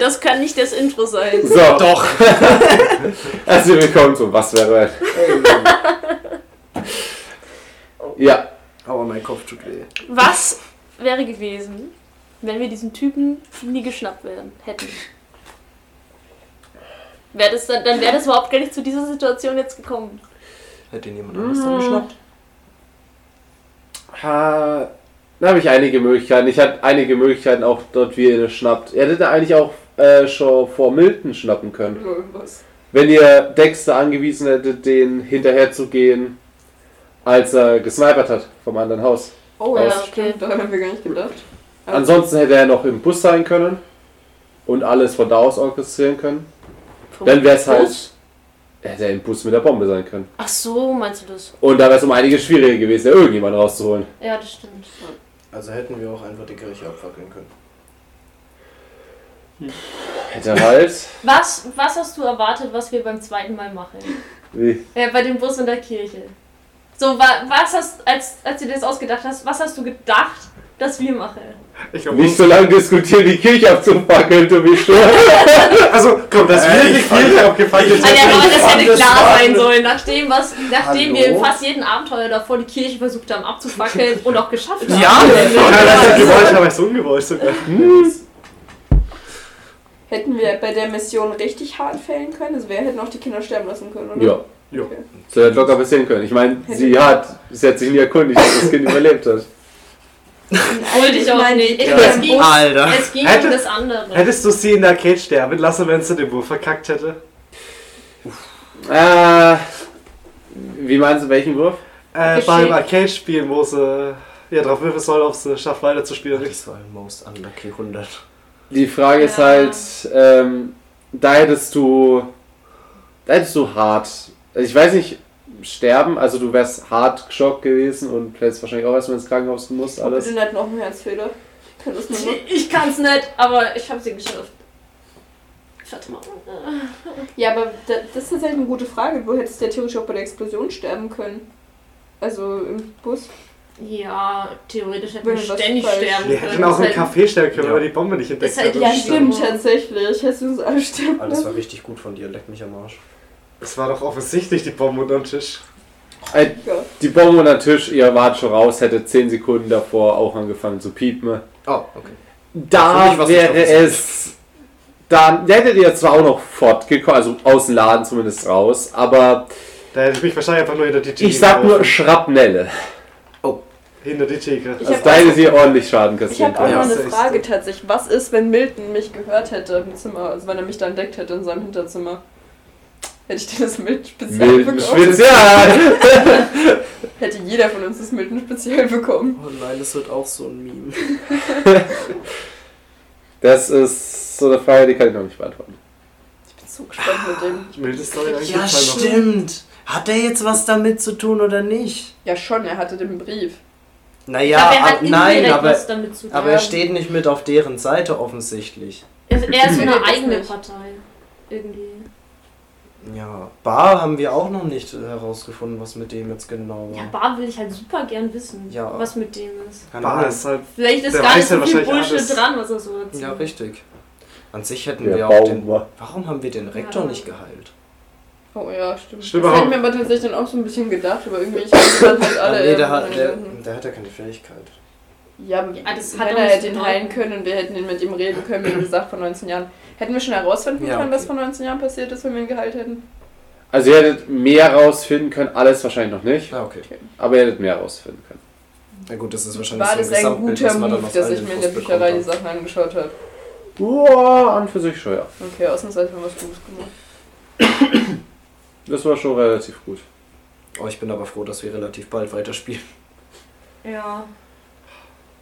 Das kann nicht das Intro sein. So, doch. Herzlich willkommen zu Was wäre wenn? Ja, Aber mein Kopf tut weh. Was wäre gewesen, wenn wir diesen Typen nie geschnappt werden hätten? Wär das dann dann wäre das überhaupt gar nicht zu dieser Situation jetzt gekommen. Hätte ihn jemand anderes dann geschnappt? ha, da habe ich einige Möglichkeiten. Ich hatte einige Möglichkeiten auch dort, wie ihr ihn schnappt. Ihr hättet eigentlich auch äh, schon vor Milton schnappen können. Was? Wenn ihr Dexter angewiesen hättet, den hinterher zu gehen, als er gesnipert hat vom anderen Haus. Oh Ja, ja, okay. stimmt, daran haben wir gar nicht gedacht. Aber- Ansonsten hätte er noch im Bus sein können und alles von da aus orchestrieren können. Vom Dann wäre es halt. Hätte er im Bus mit der Bombe sein können. Ach so, meinst du das? Und da wäre es um einiges schwieriger gewesen, da irgendjemand rauszuholen. Ja, das stimmt. Also hätten wir auch einfach die Kirche abfackeln können. Hätte er halt. Was, was hast du erwartet, was wir beim zweiten Mal machen? Wie? Ja, bei dem Bus und der Kirche. So, wa, was hast, als, als du dir das ausgedacht hast, was hast du gedacht, dass wir machen? Ich glaub, Nicht so lange diskutieren, die Kirche abzufackeln, du bist schon. Also, komm, das will ich die Kirche abgefackelt Alter, aber das hätte klar sein sollen, nachdem, was, nachdem wir in fast jedem Abenteuer davor die Kirche versucht haben abzufackeln und auch geschafft haben. Ja, Ja, das ist gewollt, aber ist ungewollt sogar. Hätten wir bei der Mission richtig hart fällen können? Also wir hätten auch die Kinder sterben lassen können, oder? Ja, Jo. Okay. so hätte locker passieren können. Ich meine, sie hat, sie hat sich nie erkundigt, dass das Kind überlebt hat. Wollte ich auch meine, nicht. die Es Kinder- ging, Alter. es ging Hätte- um das andere. Hättest du sie in der Arcade sterben lassen, wenn sie den Wurf verkackt hätte? Äh, wie meinst du, welchen Wurf? Äh, beim Arcade-Spielen, wo sie ja, drauf würfeln soll, ob sie schafft weiterzuspielen. Das war ein Most Unlucky 100. Die Frage ist Ja. halt, ähm, da hättest du, da hättest du hart, also ich weiß nicht, sterben, also du wärst hart geschockt gewesen und hättest wahrscheinlich auch erstmal ins Krankenhaus gemusst, Aber alles. du nicht noch einen Herzfehler. Ich. Ich kann's nicht, aber ich habe sie geschafft. Warte mal. Ja, aber da, das ist tatsächlich eine gute Frage. Du hättest ja theoretisch auch bei der Explosion sterben können. Also im Bus. Ja, theoretisch hätten wir was ständig falsch- sterben Wir können. hätten auch im halt- Café sterben können, Ja. weil die Bombe nicht entdeckt Ist halt. Ja, stimmt, tatsächlich. Hättest du uns alle sterben Alles war lassen. richtig gut von dir, leck mich am Arsch. Es war doch offensichtlich die Bombe unter dem Tisch. Äh, Ja. die Bombe unter den Tisch, ihr wart schon raus, hätte 10 Sekunden davor auch angefangen zu piepen. Oh, okay. Da mich wäre es. Dann hättet ihr zwar auch noch fortgekommen, also aus dem Laden zumindest raus, aber Da hätte ich mich wahrscheinlich einfach nur hinter die Theke ich sag nur geworfen. Hinter die Theke. Ich Also da auch- hätte sie ordentlich Schaden Ich kassieren habe auch noch eine das Frage tatsächlich. Was ist, wenn Milton mich gehört hätte im Zimmer? Also wenn er mich da entdeckt hätte in seinem Hinterzimmer? Hätte ich dir das Milton speziell Milden bekommen? Spezial! Hätte jeder von uns das Milton speziell bekommen. Oh nein, das wird auch so ein Meme. Das ist so eine Frage, die kann ich noch nicht beantworten. Ich bin so gespannt mit dem. Ich will Story eigentlich Ja, stimmt. Hat der jetzt was damit zu tun oder nicht? Ja schon, er hatte den Brief. Ich Naja, glaube, er hat ab- nein, aber, was damit zu tun. aber er steht nicht mit auf deren Seite offensichtlich. Er er ist so eine eigene. Partei. Irgendwie. Ja, Bar haben wir auch noch nicht herausgefunden, was mit dem jetzt genau Ja, war. Bar will ich halt super gern wissen, Ja. was mit dem ist. Keine Bar Ahnung. ist halt. Vielleicht ist gar nicht ja so viel Bullshit alles. dran, was er so erzählt. Ja, richtig. An sich hätten Der wir auch Baum den. war. Warum haben wir den Rektor Ja. nicht geheilt? Oh ja, stimmt. Stimmt das auch. hätten wir aber tatsächlich dann auch so ein bisschen gedacht, aber irgendwie ich halt alle. Ah, nee, der hat, der, der hat ja keine Fähigkeit. Ja, Ja, das hat er hätte ihn heilen können und wir hätten ihn mit ihm reden können, wie gesagt, vor 19 Jahren. Hätten wir schon herausfinden Ja, können, was okay. vor 19 Jahren passiert ist, wenn wir ihn geheilt hätten? Also ihr hättet mehr rausfinden können, alles wahrscheinlich noch nicht, Ah, okay. aber ihr hättet mehr rausfinden können. Na gut, das ist wahrscheinlich War so das ein guter Move, dass ich mir in der Bücherei die. Sachen angeschaut habe? Boah, an für sich schon, ja. Okay, ausnahmsweise haben wir was Gutes gemacht. Das war schon relativ gut. Oh, ich bin aber froh, dass wir relativ bald weiterspielen. Ja.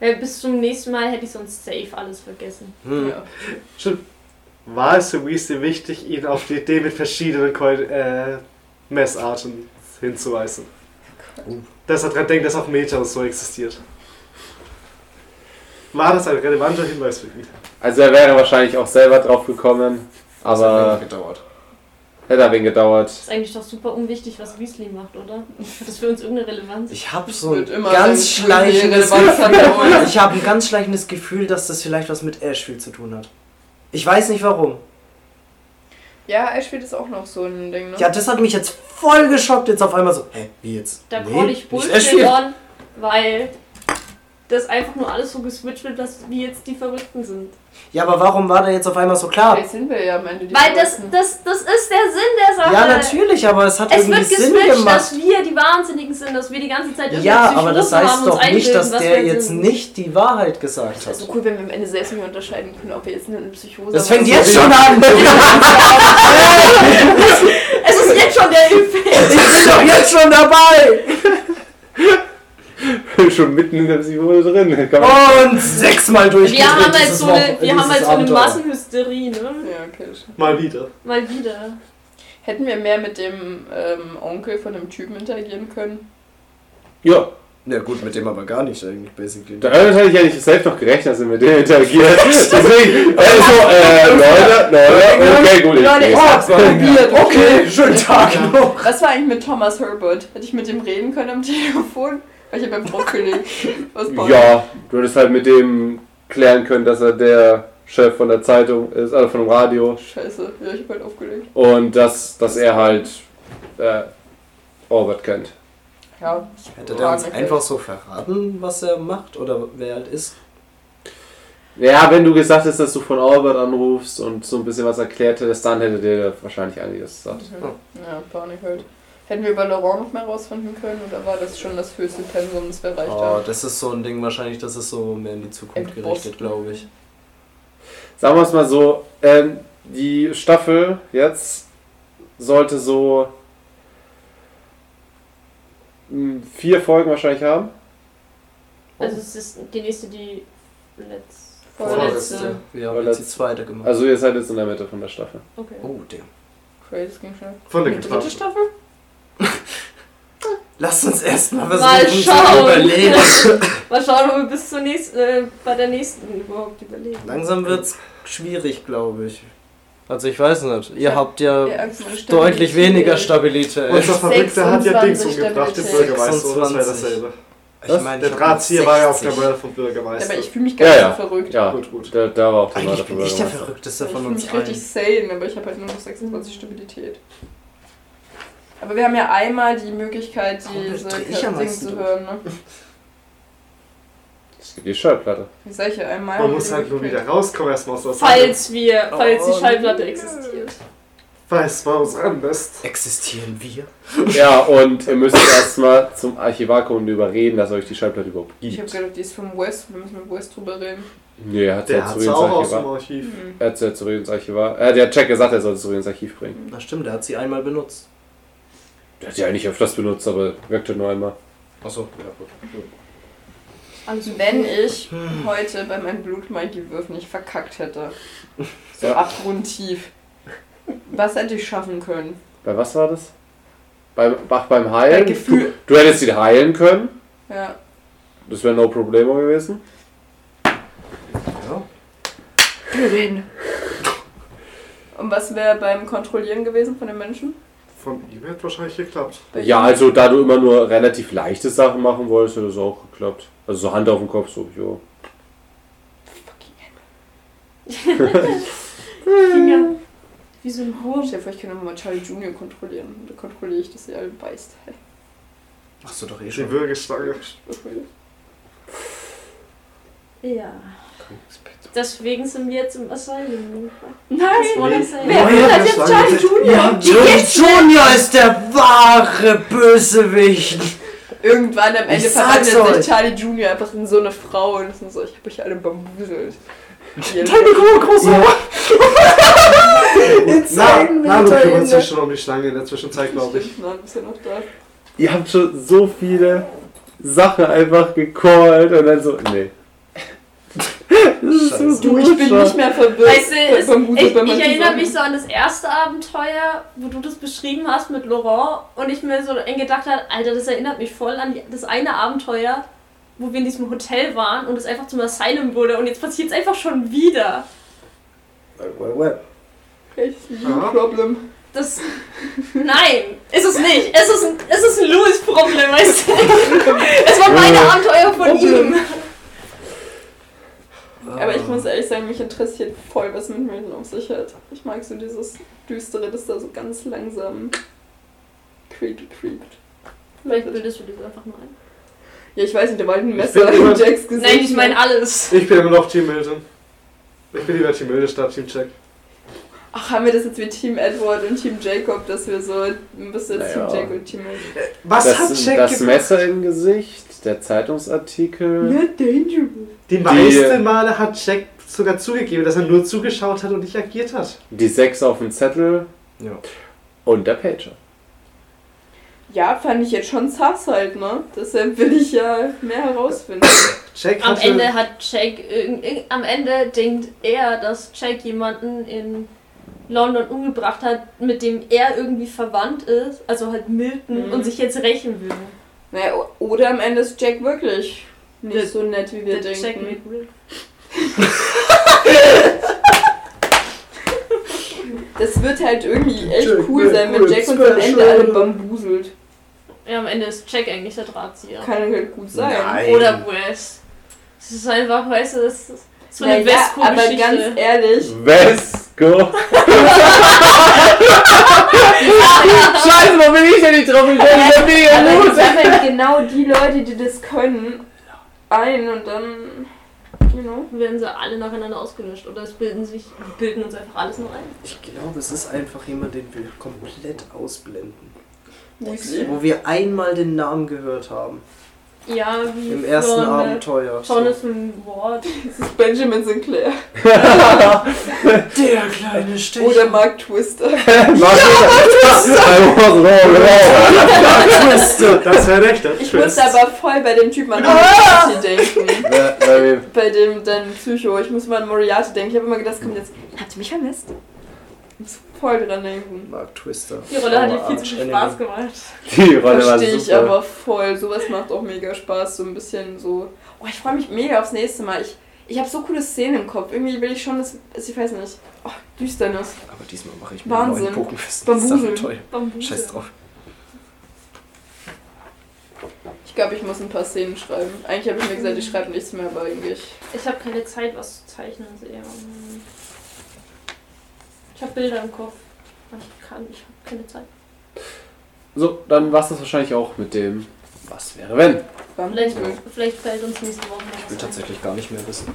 ja. Bis zum nächsten Mal hätte ich sonst safe alles vergessen. Hm. Ja. Stimmt. War es für Weasley wichtig, ihn auf die Idee mit verschiedenen Keu- äh, Messarten hinzuweisen? Uh. Dass er dran denkt, dass auch Meta so existiert. War das ein relevanter Hinweis für ihn? Also er wäre wahrscheinlich auch selber drauf gekommen, Das hat aber gedauert. Hätte ein wenig gedauert. Ist eigentlich doch super unwichtig, was Weasley macht, oder? Hat das für uns irgendeine Relevanz? Ich habe so ein ganz schleichendes Gefühl. Ich habe ein ganz schleichendes Gefühl, dass das vielleicht was mit Ash viel zu tun hat. Ich weiß nicht warum. Ja, Ashfield ist auch noch so ein Ding, ne? Ja, das hat mich jetzt voll geschockt, jetzt auf einmal so. Hä, wie jetzt? Da Nee, call ich Bullshit Ashfield. on, weil das einfach nur alles so geswitcht wird, dass wir jetzt die Verrückten sind. Ja, aber warum war der jetzt auf einmal so klar? Vielleicht sind wir ja am Ende die Weil das, das, das ist der Sinn der Sache. Ja, natürlich, aber es hat Es irgendwie wird Sinn geswitcht, gemacht. dass wir die Wahnsinnigen sind, dass wir die ganze Zeit Ja, aber das heißt haben, doch nicht, dass der jetzt sind. nicht die Wahrheit gesagt Das hat. ist so cool, wenn wir am Ende selbst nicht unterscheiden können, ob wir jetzt eine Psychose Das fängt jetzt so. schon an! Es ist jetzt schon der Effekt. Ich bin doch jetzt schon dabei! Schon mitten in der Psychose drin. Und sechsmal durchgedreht. Wir haben halt so eine, wir haben halt so eine. Massenhysterie, ne? Ja, okay. Mal wieder. Mal wieder. Hätten wir mehr mit dem ähm, Onkel von dem Typen interagieren können? Ja, Ja gut, mit dem aber gar nicht eigentlich, basically. damit hätte ich ja nicht selbst noch gerechnet, dass er mit denen interagiert. Deswegen, also, äh, Leute, Leute, okay, gut. ich- Leute, ich- hab's probiert. Okay, schönen Tag noch. Was war eigentlich mit Thomas Herbert? Hätte ich mit dem reden können am Telefon? Weil ich habe beim draufgelegt. Was war Ja, du hättest halt mit dem klären können, dass er der Chef von der Zeitung ist, also von dem Radio. Scheiße, ja, ich hab halt aufgelegt. Und dass, dass er halt äh, Albert kennt. Ja, Hätte der uns einfach so verraten, was er macht oder wer er halt ist? Ja, wenn du gesagt hättest, dass du von Albert anrufst und so ein bisschen was erklärt hättest, dann hätte der wahrscheinlich einiges gesagt. Ja, Panik halt. Hätten wir über Laurent noch mehr rausfinden können oder war das schon das höchste Pensum, das wir erreicht Oh, haben? das ist so ein Ding wahrscheinlich, das ist so mehr in die Zukunft gerichtet, glaube ich. Sagen wir es mal so, ähm, die Staffel jetzt sollte so mh, vier Folgen wahrscheinlich haben. Also es ist die nächste, die letzte. Vorletzte. Vorletzte. Wir haben jetzt die zweite gemacht. Also ihr seid jetzt in der Mitte von der Staffel. Okay. oh, der. Crazy, das ging schnell. Von der Die dritte. Staffel? Lass uns erstmal Mal versuchen zu schauen. überlegen. Mal schauen, ob wir bis zur nächsten, äh, bei der nächsten überhaupt überleben. Langsam wird's schwierig, glaube ich. Also ich weiß nicht. Ihr habt ja Ja, vor der deutlich weniger Stabilität. Unser Verrückter hat ja Dings 26 umgebracht, den. Bürgermeister, das wäre 26. dasselbe. Ich meine, Der ich Drahtzieher war ja auf der 60. Mörder vom Ja, Bürgermeister. aber ich fühle mich gar Ja, nicht ja. so verrückt. Ja, Gut, gut. Da, da war auch der Eigentlich bin von ich der. Verrückteste Ich von fühle uns mich allen. richtig sane, aber ich habe halt nur noch 26 Stabilität. Aber wir haben ja einmal die Möglichkeit, diese ich meisten zu hören. Ne? Das gibt die Schallplatte. Wie sag ich ja, einmal. Man muss wir halt nur wieder rauskommen erstmal aus der Sache. Falls wir, falls Oh, die Schallplatte existiert. Weiß, man muss ran bist. Existieren wir? Ja, und ihr müsst erstmal zum Archivar kommen und überreden, dass euch die Schallplatte überhaupt Ich habe gibt. gedacht, die ist vom West, wir müssen mit West drüber reden. Nee, er hat Der ja zurück es ins auch aus dem. Archiv. Mhm. Er hat ja zurück ins Archivar. Äh, der hat Check gesagt, er soll es zurück ins Archiv bringen. Na stimmt, der hat sie einmal benutzt. Der hat sie eigentlich öfters benutzt, aber wirkte nur einmal. Achso, ja gut. Alles Wenn ich heute bei meinem Blutmagie-Würf nicht verkackt hätte, so Ja. abgrundtief, was hätte ich schaffen können? Bei was war das? Beim, ach, beim Bei Heilen? Gefühl. Du hättest ihn heilen können. Ja. Das wäre no problemo gewesen. Ja. Reden. Und was wäre beim Kontrollieren gewesen von den Menschen? Von ihm hätte wahrscheinlich geklappt. Ja, also da du immer nur relativ leichte Sachen machen wolltest, hätte das auch geklappt. Also so Hand auf den Kopf, so, jo. Finger. Wie so ein Wurm. Stell dir vor, ich kann mal Charlie Junior kontrollieren. Da kontrolliere ich, dass er alle beißt. Machst du doch eh Die schon. Würgestange. Ja. Deswegen sind wir jetzt im Asylum. Nein! Das. Wer will das jetzt Charlie Junior? Ja, Johnny Junior ist der wahre Bösewicht. Irgendwann am Ende verwandelt sich euch. Charlie Junior einfach in so eine Frau und ist so, ich hab euch alle bambuselt. Hier- große Na, Insane na, du kümmerst in der- dich schon um die Schlange in der Zwischenzeit, glaube ich. Na, du bist ja noch da. Ihr habt schon so viele Sachen einfach gecallt und dann so, nee. Das ist so Du, ich bin nicht mehr verwirrt. Weißt du, es, bambuselt ich, ich erinnere mich so an das erste Abenteuer, wo du das beschrieben hast mit Laurent und ich mir so gedacht habe, Alter, das erinnert mich voll an die, das eine Abenteuer, wo wir in diesem Hotel waren und es einfach zum Asylum wurde und jetzt passiert es einfach schon wieder. Well, well. Echt, Aha. Problem. Das. Nein, ist es nicht. Es ist ein, es ist ein Louis-Problem, weißt du? Es war meine Abenteuer von ihm. Ich muss ehrlich sagen, mich interessiert voll, was mit Milton auf sich hat. Ich mag so dieses Düstere, das da so ganz langsam creepy creept. Vielleicht bildest du dir einfach nur ein. Ja, ich weiß nicht, da war halt ein Messer in Jacks Gesicht. Nein, ich meine alles. Ich bin immer noch Team Milton. Ich bin lieber Team Milton statt Team Jack. Ach, haben wir das jetzt wie Team Edward und Team Jacob, dass wir so ein bisschen Naja. Team Jack und Team Milton. Was das hat Jack das gemacht? Messer im Gesicht, der Zeitungsartikel. Not dangerous. Die meisten Male hat Jack sogar zugegeben, dass er nur zugeschaut hat und nicht agiert hat. Die sechs auf dem Zettel Ja. und der Pager. Ja, fand ich jetzt schon sass halt, ne? Deshalb will ich ja mehr herausfinden. Jack Am Ende hat Jack, irg- irg- am Ende denkt er, dass Jack jemanden in London umgebracht hat, mit dem er irgendwie verwandt ist, also halt Milton, Mhm. und sich jetzt rächen will. naja, oder am Ende ist Jack wirklich nicht Der- so nett, wie wir Jack denken. McRib. Das wird halt irgendwie echt Jack cool sein, wenn Jack uns am Ende alle bambuselt. Ja, am Ende ist Jack eigentlich der Drahtzieher. Kann halt gut sein. Nein. Oder Wes. Es ist einfach, weißt du, das ist so eine Naja, aber ganz ehrlich, Vesco! Scheiße, wo bin ich denn nicht drauf? Ich bin aber mega gut! sammeln genau die Leute, die das können, ein und dann, you know. werden sie alle nacheinander ausgelöscht. Oder es bilden sich, wir bilden uns einfach alles noch ein. Ich glaube, es ist einfach jemand, den wir komplett ausblenden. Wo wir einmal den Namen gehört haben. Ja, wie Im ersten äh, Abenteuer. Jonathan Ward. Das ist Benjamin Sinclair. Der kleine Stecher. Oder Mark Twister. Twister. das wäre echt der Ich Twist. musste aber voll bei dem Typen an Moriarty denken. Weil wir- Bei dem dann Psycho. Ich muss mal an Moriarty denken. Ich habe immer gedacht, das kommt jetzt. Habt ihr mich vermisst? Ich muss voll dran denken. Mark Twister. Die Rolle hat dir viel zu viel Spaß gemacht. Die Rolle war Verstehe ich super. aber voll. Sowas macht auch mega Spaß. So ein bisschen so. Oh, ich freue mich mega aufs nächste Mal. Ich, ich habe so coole Szenen im Kopf. Irgendwie will ich schon das. Ich weiß nicht. Oh, Düsternis. Aber diesmal mache ich mir Wahnsinn. einen neuen Pokenfest. Bambuseln. toll. Bambuse. Scheiß drauf. Ich glaube, ich muss ein paar Szenen schreiben. Eigentlich habe ich mir gesagt, ich schreibe nichts mehr, aber eigentlich. Ich habe keine Zeit, was zu zeichnen. Also eher, ähm, ich habe Bilder im Kopf. Aber Ich kann, ich habe keine Zeit. So, dann war es das wahrscheinlich auch mit dem Was wäre wenn. Vielleicht, vielleicht fällt uns nächste Woche noch Ich will was ein. tatsächlich gar nicht mehr wissen.